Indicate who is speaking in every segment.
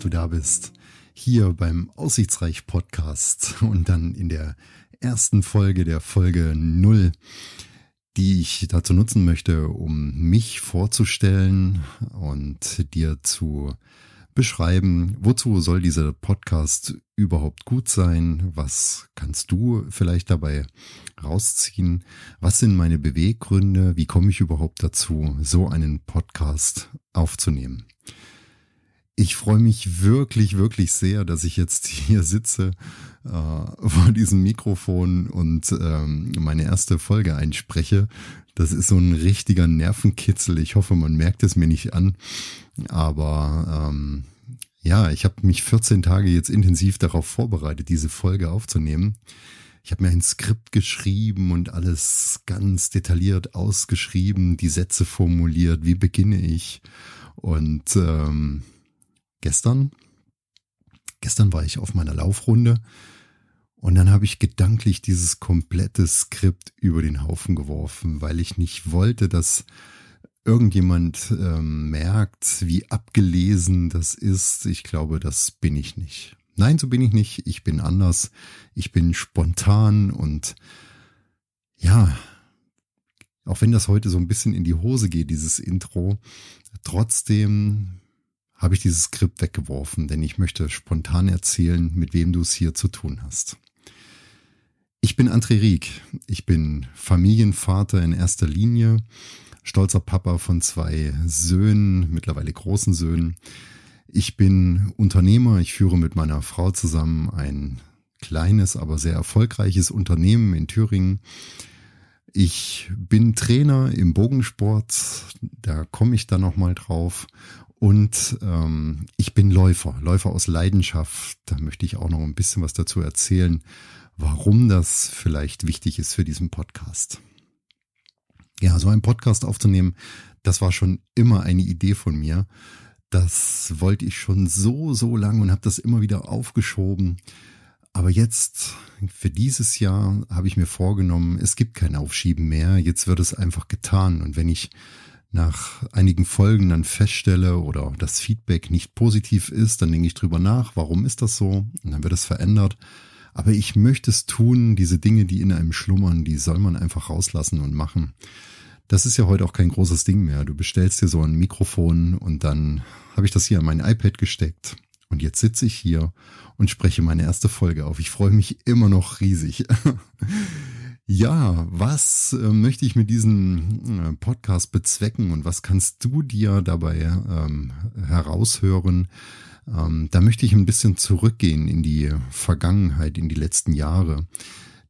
Speaker 1: du da bist. Hier beim Aussichtsreich Podcast und dann in der ersten Folge der Folge null, die ich dazu nutzen möchte, um mich vorzustellen und dir zu beschreiben, wozu soll dieser Podcast überhaupt gut sein? Was kannst du vielleicht dabei rausziehen? Was sind meine Beweggründe? Wie komme ich überhaupt dazu, so einen Podcast aufzunehmen? Ich freue mich wirklich, wirklich sehr, dass ich jetzt hier sitze äh, vor diesem Mikrofon und ähm, meine erste Folge einspreche. Das ist so ein richtiger Nervenkitzel. Ich hoffe, man merkt es mir nicht an. Aber ähm, ja, ich habe mich 14 Tage jetzt intensiv darauf vorbereitet, diese Folge aufzunehmen. Ich habe mir ein Skript geschrieben und alles ganz detailliert ausgeschrieben, die Sätze formuliert, wie beginne ich. Und ähm, gestern, gestern war ich auf meiner Laufrunde und dann habe ich gedanklich dieses komplette Skript über den Haufen geworfen, weil ich nicht wollte, dass irgendjemand ähm, merkt, wie abgelesen das ist. Ich glaube, das bin ich nicht. Nein, so bin ich nicht. Ich bin anders. Ich bin spontan und ja, auch wenn das heute so ein bisschen in die Hose geht, dieses Intro, trotzdem habe ich dieses Skript weggeworfen, denn ich möchte spontan erzählen, mit wem du es hier zu tun hast. Ich bin André Rieck. Ich bin Familienvater in erster Linie, stolzer Papa von zwei Söhnen, mittlerweile großen Söhnen. Ich bin Unternehmer. Ich führe mit meiner Frau zusammen ein kleines, aber sehr erfolgreiches Unternehmen in Thüringen. Ich bin Trainer im Bogensport, da komme ich dann nochmal drauf. Und ähm, ich bin Läufer, Läufer aus Leidenschaft. Da möchte ich auch noch ein bisschen was dazu erzählen, warum das vielleicht wichtig ist für diesen Podcast. Ja, so einen Podcast aufzunehmen, das war schon immer eine Idee von mir. Das wollte ich schon so, so lange und habe das immer wieder aufgeschoben. Aber jetzt, für dieses Jahr, habe ich mir vorgenommen, es gibt kein Aufschieben mehr. Jetzt wird es einfach getan. Und wenn ich nach einigen Folgen dann feststelle oder das Feedback nicht positiv ist, dann denke ich drüber nach, warum ist das so? Und dann wird es verändert. Aber ich möchte es tun, diese Dinge, die in einem schlummern, die soll man einfach rauslassen und machen. Das ist ja heute auch kein großes Ding mehr. Du bestellst dir so ein Mikrofon und dann habe ich das hier an mein iPad gesteckt. Und jetzt sitze ich hier und spreche meine erste Folge auf. Ich freue mich immer noch riesig. Ja, was äh, möchte ich mit diesem äh, Podcast bezwecken und was kannst du dir dabei ähm, heraushören? Ähm, da möchte ich ein bisschen zurückgehen in die Vergangenheit, in die letzten Jahre.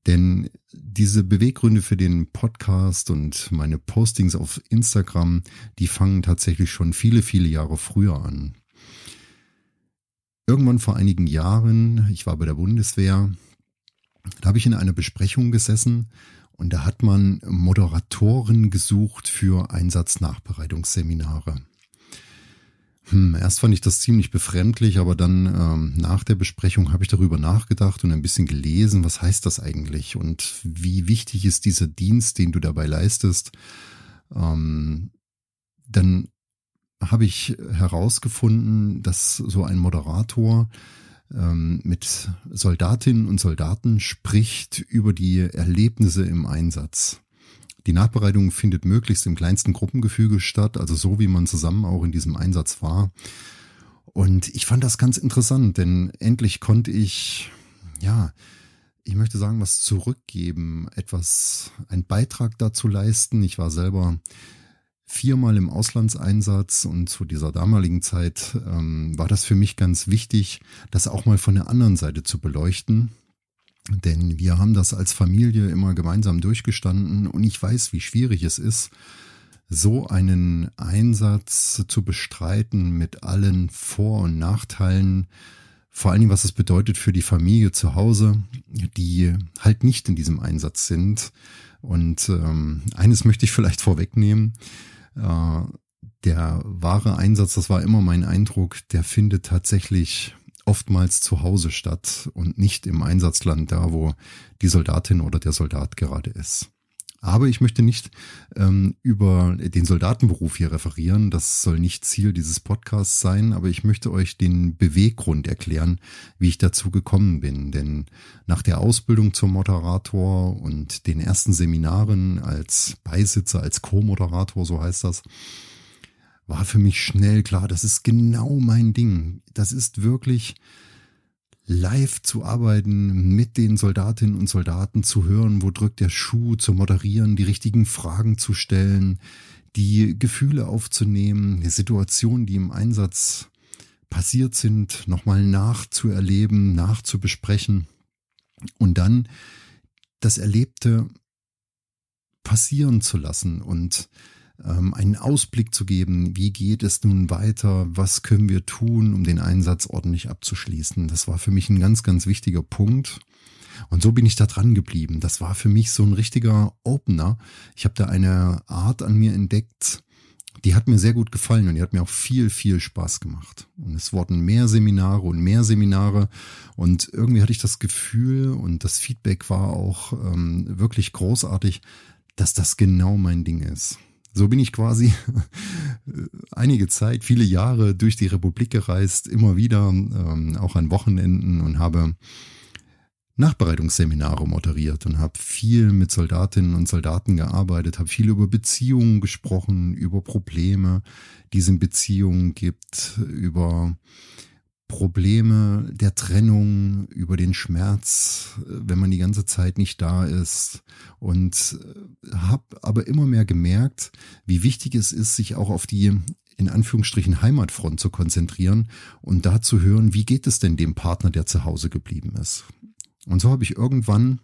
Speaker 1: Denn diese Beweggründe für den Podcast und meine Postings auf Instagram, die fangen tatsächlich schon viele, viele Jahre früher an. Irgendwann vor einigen Jahren, ich war bei der Bundeswehr, da habe ich in einer Besprechung gesessen und da hat man Moderatoren gesucht für Einsatznachbereitungsseminare. Hm, erst fand ich das ziemlich befremdlich, aber dann ähm, nach der Besprechung habe ich darüber nachgedacht und ein bisschen gelesen, was heißt das eigentlich und wie wichtig ist dieser Dienst, den du dabei leistest. Ähm, dann habe ich herausgefunden, dass so ein Moderator ähm, mit Soldatinnen und Soldaten spricht über die Erlebnisse im Einsatz. Die Nachbereitung findet möglichst im kleinsten Gruppengefüge statt, also so wie man zusammen auch in diesem Einsatz war. Und ich fand das ganz interessant, denn endlich konnte ich, ja, ich möchte sagen, was zurückgeben, etwas, einen Beitrag dazu leisten. Ich war selber viermal im Auslandseinsatz und zu dieser damaligen Zeit ähm, war das für mich ganz wichtig, das auch mal von der anderen Seite zu beleuchten. Denn wir haben das als Familie immer gemeinsam durchgestanden und ich weiß, wie schwierig es ist, so einen Einsatz zu bestreiten mit allen Vor- und Nachteilen, vor allen Dingen, was es bedeutet für die Familie zu Hause, die halt nicht in diesem Einsatz sind. Und ähm, eines möchte ich vielleicht vorwegnehmen. Äh, der wahre Einsatz, das war immer mein Eindruck, der findet tatsächlich oftmals zu Hause statt und nicht im Einsatzland da, wo die Soldatin oder der Soldat gerade ist. Aber ich möchte nicht ähm, über den Soldatenberuf hier referieren. Das soll nicht Ziel dieses Podcasts sein, aber ich möchte euch den Beweggrund erklären, wie ich dazu gekommen bin. Denn nach der Ausbildung zum Moderator und den ersten Seminaren als Beisitzer, als Co-Moderator, so heißt das, war für mich schnell klar, das ist genau mein Ding. Das ist wirklich live zu arbeiten, mit den Soldatinnen und Soldaten zu hören, wo drückt der Schuh, zu moderieren, die richtigen Fragen zu stellen, die Gefühle aufzunehmen, Situationen, die im Einsatz passiert sind, nochmal nachzuerleben, nachzubesprechen. Und dann das Erlebte passieren zu lassen und ähm, einen Ausblick zu geben, wie geht es nun weiter, was können wir tun, um den Einsatz ordentlich abzuschließen. Das war für mich ein ganz, ganz wichtiger Punkt. Und so bin ich da dran geblieben. Das war für mich so ein richtiger Opener. Ich habe da eine Art an mir entdeckt, die hat mir sehr gut gefallen und die hat mir auch viel, viel Spaß gemacht. Und es wurden mehr Seminare und mehr Seminare und irgendwie hatte ich das Gefühl und das Feedback war auch ähm, wirklich großartig, dass das genau mein Ding ist. So bin ich quasi einige Zeit, viele Jahre durch die Republik gereist, immer wieder, ähm, auch an Wochenenden und habe Nachbereitungsseminare moderiert und habe viel mit Soldatinnen und Soldaten gearbeitet, habe viel über Beziehungen gesprochen, über Probleme, die es in Beziehungen gibt, über Probleme der Trennung, über den Schmerz, wenn man die ganze Zeit nicht da ist und äh, habe aber immer mehr gemerkt, wie wichtig es ist, sich auch auf die in Anführungsstrichen Heimatfront zu konzentrieren und da zu hören, wie geht es denn dem Partner, der zu Hause geblieben ist. Und so habe ich irgendwann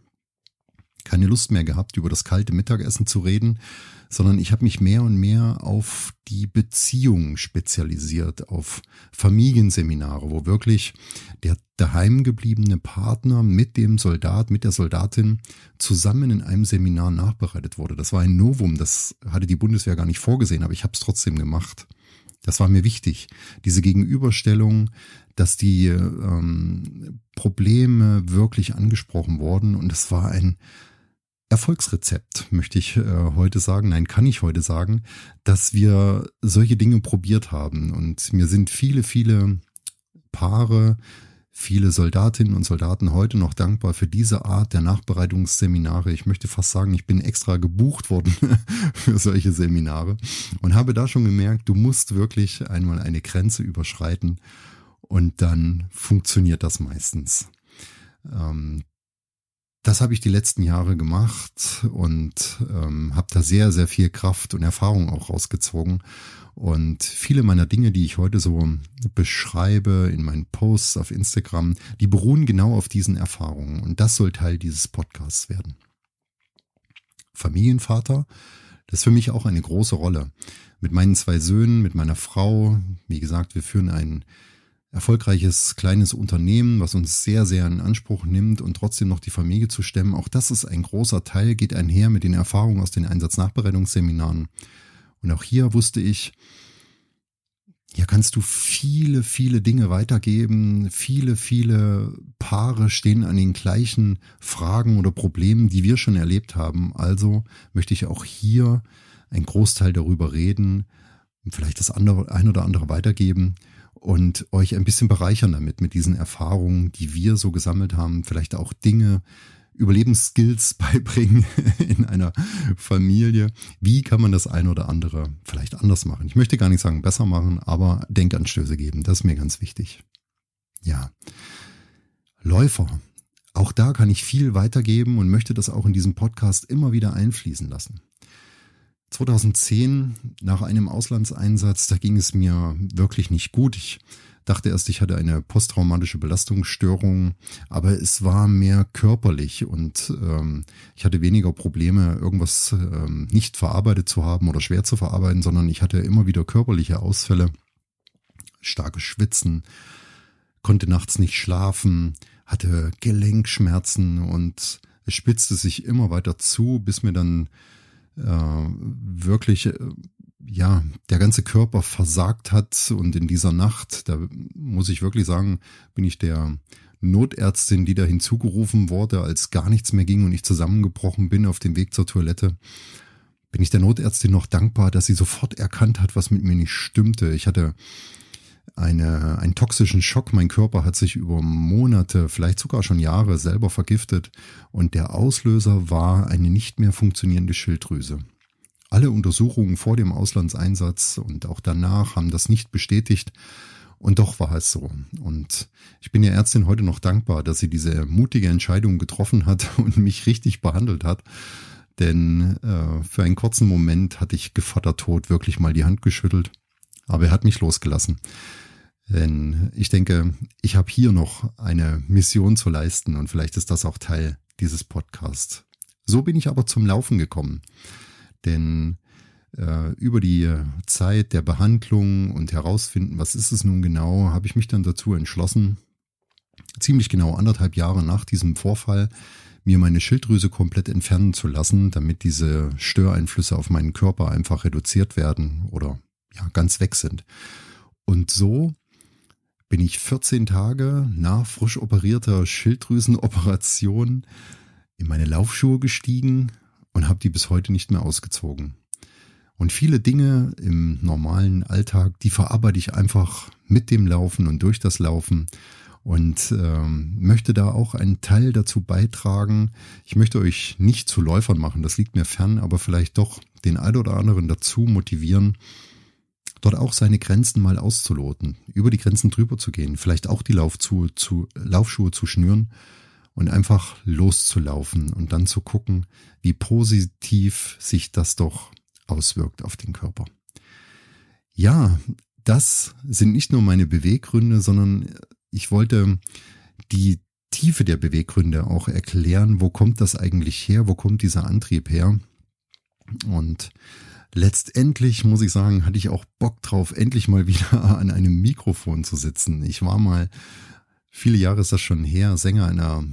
Speaker 1: keine Lust mehr gehabt, über das kalte Mittagessen zu reden, sondern ich habe mich mehr und mehr auf die Beziehung spezialisiert, auf Familienseminare, wo wirklich der daheim gebliebene Partner mit dem Soldat, mit der Soldatin zusammen in einem Seminar nachbereitet wurde. Das war ein Novum, das hatte die Bundeswehr gar nicht vorgesehen, aber ich habe es trotzdem gemacht. Das war mir wichtig, diese Gegenüberstellung, dass die ähm, Probleme wirklich angesprochen wurden und es war ein Erfolgsrezept, möchte ich äh, heute sagen. Nein, kann ich heute sagen, dass wir solche Dinge probiert haben. Und mir sind viele, viele Paare, viele Soldatinnen und Soldaten heute noch dankbar für diese Art der Nachbereitungsseminare. Ich möchte fast sagen, ich bin extra gebucht worden für solche Seminare und habe da schon gemerkt, du musst wirklich einmal eine Grenze überschreiten und dann funktioniert das meistens. Ähm, das habe ich die letzten Jahre gemacht und ähm, habe da sehr, sehr viel Kraft und Erfahrung auch rausgezogen. Und viele meiner Dinge, die ich heute so beschreibe in meinen Posts auf Instagram, die beruhen genau auf diesen Erfahrungen. Und das soll Teil dieses Podcasts werden. Familienvater, das ist für mich auch eine große Rolle. Mit meinen zwei Söhnen, mit meiner Frau, wie gesagt, wir führen einen erfolgreiches kleines Unternehmen, was uns sehr, sehr in Anspruch nimmt und trotzdem noch die Familie zu stemmen. Auch das ist ein großer Teil, geht einher mit den Erfahrungen aus den Einsatznachbereitungsseminaren. Und auch hier wusste ich, hier kannst du viele, viele Dinge weitergeben. Viele, viele Paare stehen an den gleichen Fragen oder Problemen, die wir schon erlebt haben. Also möchte ich auch hier einen Großteil darüber reden, vielleicht das andere, ein oder andere weitergeben und euch ein bisschen bereichern damit, mit diesen Erfahrungen, die wir so gesammelt haben, vielleicht auch Dinge, Überlebensskills beibringen in einer Familie. Wie kann man das eine oder andere vielleicht anders machen? Ich möchte gar nicht sagen besser machen, aber Denkanstöße geben. Das ist mir ganz wichtig. Ja. Läufer. Auch da kann ich viel weitergeben und möchte das auch in diesem Podcast immer wieder einfließen lassen. 2010 nach einem Auslandseinsatz, da ging es mir wirklich nicht gut. Ich dachte erst, ich hatte eine posttraumatische Belastungsstörung, aber es war mehr körperlich und ähm, ich hatte weniger Probleme, irgendwas ähm, nicht verarbeitet zu haben oder schwer zu verarbeiten, sondern ich hatte immer wieder körperliche Ausfälle, starkes Schwitzen, konnte nachts nicht schlafen, hatte Gelenkschmerzen und es spitzte sich immer weiter zu, bis mir dann äh, wirklich, äh, ja, der ganze Körper versagt hat und in dieser Nacht, da muss ich wirklich sagen, bin ich der Notärztin, die da hinzugerufen wurde, als gar nichts mehr ging und ich zusammengebrochen bin auf dem Weg zur Toilette, bin ich der Notärztin noch dankbar, dass sie sofort erkannt hat, was mit mir nicht stimmte. Ich hatte eine, einen toxischen Schock. Mein Körper hat sich über Monate, vielleicht sogar schon Jahre selber vergiftet und der Auslöser war eine nicht mehr funktionierende Schilddrüse. Alle Untersuchungen vor dem Auslandseinsatz und auch danach haben das nicht bestätigt. Und doch war es so. Und ich bin der Ärztin heute noch dankbar, dass sie diese mutige Entscheidung getroffen hat und mich richtig behandelt hat. Denn äh, für einen kurzen Moment hatte ich Gevattertod wirklich mal die Hand geschüttelt. Aber er hat mich losgelassen. Denn ich denke, ich habe hier noch eine Mission zu leisten und vielleicht ist das auch Teil dieses Podcasts. So bin ich aber zum Laufen gekommen. Denn äh, über die Zeit der Behandlung und herausfinden, was ist es nun genau, habe ich mich dann dazu entschlossen, ziemlich genau anderthalb Jahre nach diesem Vorfall mir meine Schilddrüse komplett entfernen zu lassen, damit diese Störeinflüsse auf meinen Körper einfach reduziert werden oder ja ganz weg sind. Und so bin ich 14 Tage nach frisch operierter Schilddrüsenoperation in meine Laufschuhe gestiegen und habe die bis heute nicht mehr ausgezogen. Und viele Dinge im normalen Alltag, die verarbeite ich einfach mit dem Laufen und durch das Laufen und ähm, möchte da auch einen Teil dazu beitragen. Ich möchte euch nicht zu Läufern machen, das liegt mir fern, aber vielleicht doch den ein oder anderen dazu motivieren, dort auch seine Grenzen mal auszuloten, über die Grenzen drüber zu gehen, vielleicht auch die Laufschuhe zu, Laufschuhe zu schnüren und einfach loszulaufen und dann zu gucken, wie positiv sich das doch auswirkt auf den Körper. Ja, das sind nicht nur meine Beweggründe, sondern ich wollte die Tiefe der Beweggründe auch erklären. Wo kommt das eigentlich her? Wo kommt dieser Antrieb her? Und letztendlich muss ich sagen, hatte ich auch Bock drauf, endlich mal wieder an einem Mikrofon zu sitzen. Ich war mal, viele Jahre ist das schon her, Sänger einer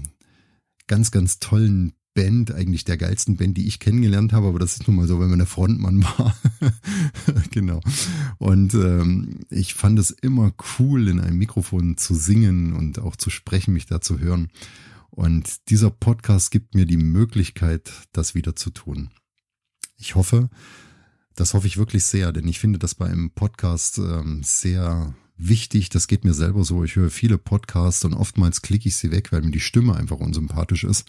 Speaker 1: ganz, ganz tollen Band, eigentlich der geilsten Band, die ich kennengelernt habe, aber das ist nun mal so, wenn man der Frontmann war. genau. Und ähm, ich fand es immer cool, in einem Mikrofon zu singen und auch zu sprechen, mich da zu hören. Und dieser Podcast gibt mir die Möglichkeit, das wieder zu tun. Ich hoffe, das hoffe ich wirklich sehr, denn ich finde das bei einem Podcast ähm, sehr wichtig. Das geht mir selber so. Ich höre viele Podcasts und oftmals klicke ich sie weg, weil mir die Stimme einfach unsympathisch ist.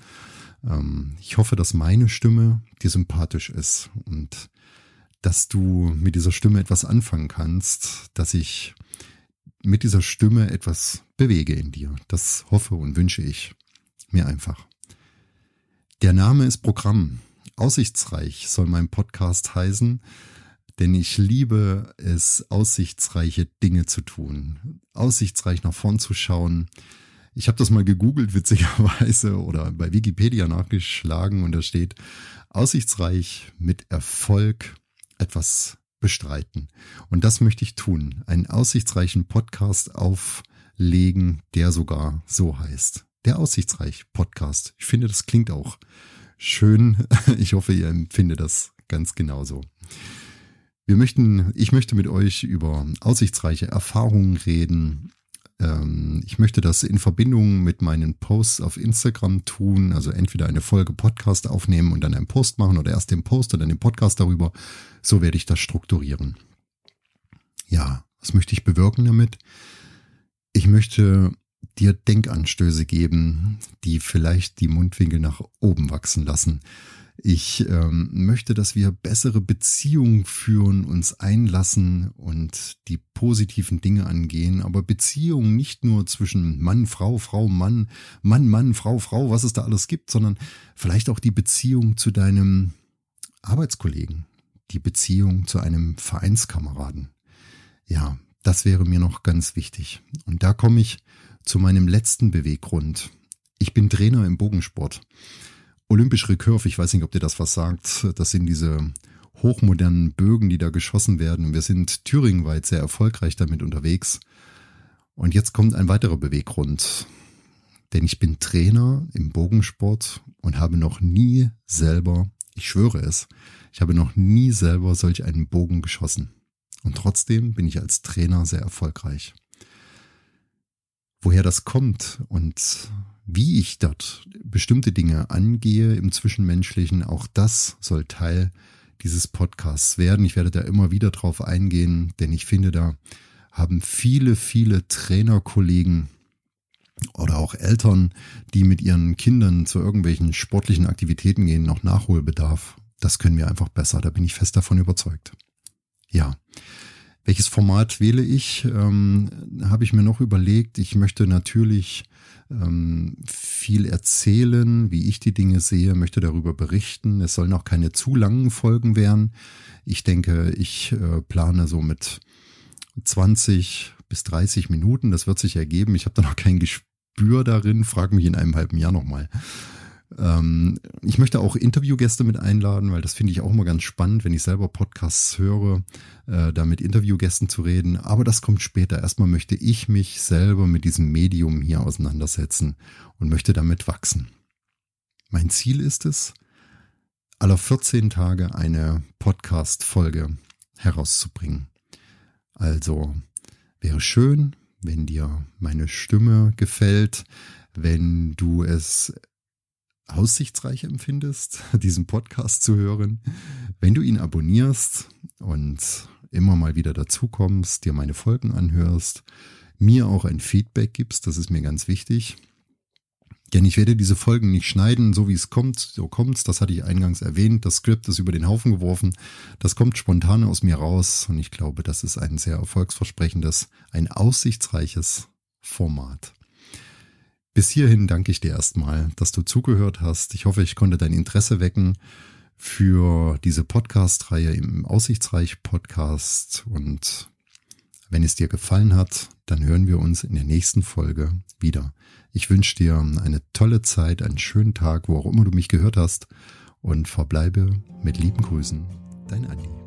Speaker 1: Ähm, ich hoffe, dass meine Stimme dir sympathisch ist und dass du mit dieser Stimme etwas anfangen kannst, dass ich mit dieser Stimme etwas bewege in dir. Das hoffe und wünsche ich mir einfach. Der Name ist Programm. Aussichtsreich soll mein Podcast heißen, denn ich liebe es, aussichtsreiche Dinge zu tun, aussichtsreich nach vorn zu schauen, ich habe das mal gegoogelt, witzigerweise, oder bei Wikipedia nachgeschlagen und da steht, aussichtsreich mit Erfolg etwas bestreiten. Und das möchte ich tun. Einen aussichtsreichen Podcast auflegen, der sogar so heißt. Der Aussichtsreich Podcast. Ich finde, das klingt auch schön. Ich hoffe, ihr empfindet das ganz genauso. Wir möchten, ich möchte mit euch über aussichtsreiche Erfahrungen reden, ähm, ich möchte das in Verbindung mit meinen Posts auf Instagram tun, also entweder eine Folge Podcast aufnehmen und dann einen Post machen oder erst den Post und dann den Podcast darüber. So werde ich das strukturieren. Ja, was möchte ich bewirken damit? Ich möchte dir Denkanstöße geben, die vielleicht die Mundwinkel nach oben wachsen lassen. Ich ähm, möchte, dass wir bessere Beziehungen führen, uns einlassen und die positiven Dinge angehen. Aber Beziehungen nicht nur zwischen Mann, Frau, Frau, Mann, Mann, Mann, Frau, Frau, was es da alles gibt, sondern vielleicht auch die Beziehung zu deinem Arbeitskollegen, die Beziehung zu einem Vereinskameraden. Ja, das wäre mir noch ganz wichtig. Und da komme ich zu meinem letzten Beweggrund. Ich bin Trainer im Bogensport. Olympisch Recurve, ich weiß nicht, ob dir das was sagt, das sind diese hochmodernen Bögen, die da geschossen werden. Wir sind thüringenweit sehr erfolgreich damit unterwegs. Und jetzt kommt ein weiterer Beweggrund. Denn ich bin Trainer im Bogensport und habe noch nie selber, ich schwöre es, ich habe noch nie selber solch einen Bogen geschossen. Und trotzdem bin ich als Trainer sehr erfolgreich. Woher das kommt und wie ich dort bestimmte Dinge angehe im Zwischenmenschlichen, auch das soll Teil dieses Podcasts werden. Ich werde da immer wieder drauf eingehen, denn ich finde, da haben viele, viele Trainerkollegen oder auch Eltern, die mit ihren Kindern zu irgendwelchen sportlichen Aktivitäten gehen, noch Nachholbedarf. Das können wir einfach besser. Da bin ich fest davon überzeugt. Ja. Welches Format wähle ich? Ähm, Habe ich mir noch überlegt. Ich möchte natürlich ähm, viel erzählen, wie ich die Dinge sehe, möchte darüber berichten. Es sollen auch keine zu langen Folgen werden. Ich denke, ich äh, plane so mit 20 bis 30 Minuten. Das wird sich ergeben. Ich habe da noch kein Gespür darin. Frag mich in einem halben Jahr nochmal. Ähm, ich möchte auch Interviewgäste mit einladen, weil das finde ich auch immer ganz spannend, wenn ich selber Podcasts höre, äh, da mit Interviewgästen zu reden. Aber das kommt später. Erstmal möchte ich mich selber mit diesem Medium hier auseinandersetzen und möchte damit wachsen. Mein Ziel ist es, aller 14 Tage eine Podcast-Folge herauszubringen. Also wäre schön, wenn dir meine Stimme gefällt, wenn du es aussichtsreich empfindest, diesen Podcast zu hören, wenn du ihn abonnierst und immer mal wieder dazukommst, dir meine Folgen anhörst, mir auch ein Feedback gibst, das ist mir ganz wichtig. Denn ich werde diese Folgen nicht schneiden, so wie es kommt, so kommt's. Das hatte ich eingangs erwähnt. Das Skript ist über den Haufen geworfen. Das kommt spontan aus mir raus und ich glaube, das ist ein sehr erfolgsversprechendes, ein aussichtsreiches Format. Bis hierhin danke ich dir erstmal, dass du zugehört hast. Ich hoffe, ich konnte dein Interesse wecken für diese Podcast-Reihe im Aussichtsreich Podcast und wenn es dir gefallen hat, dann hören wir uns in der nächsten Folge wieder. Ich wünsche dir eine tolle Zeit, einen schönen Tag, wo auch immer du mich gehört hast und verbleibe mit lieben Grüßen, dein Andi.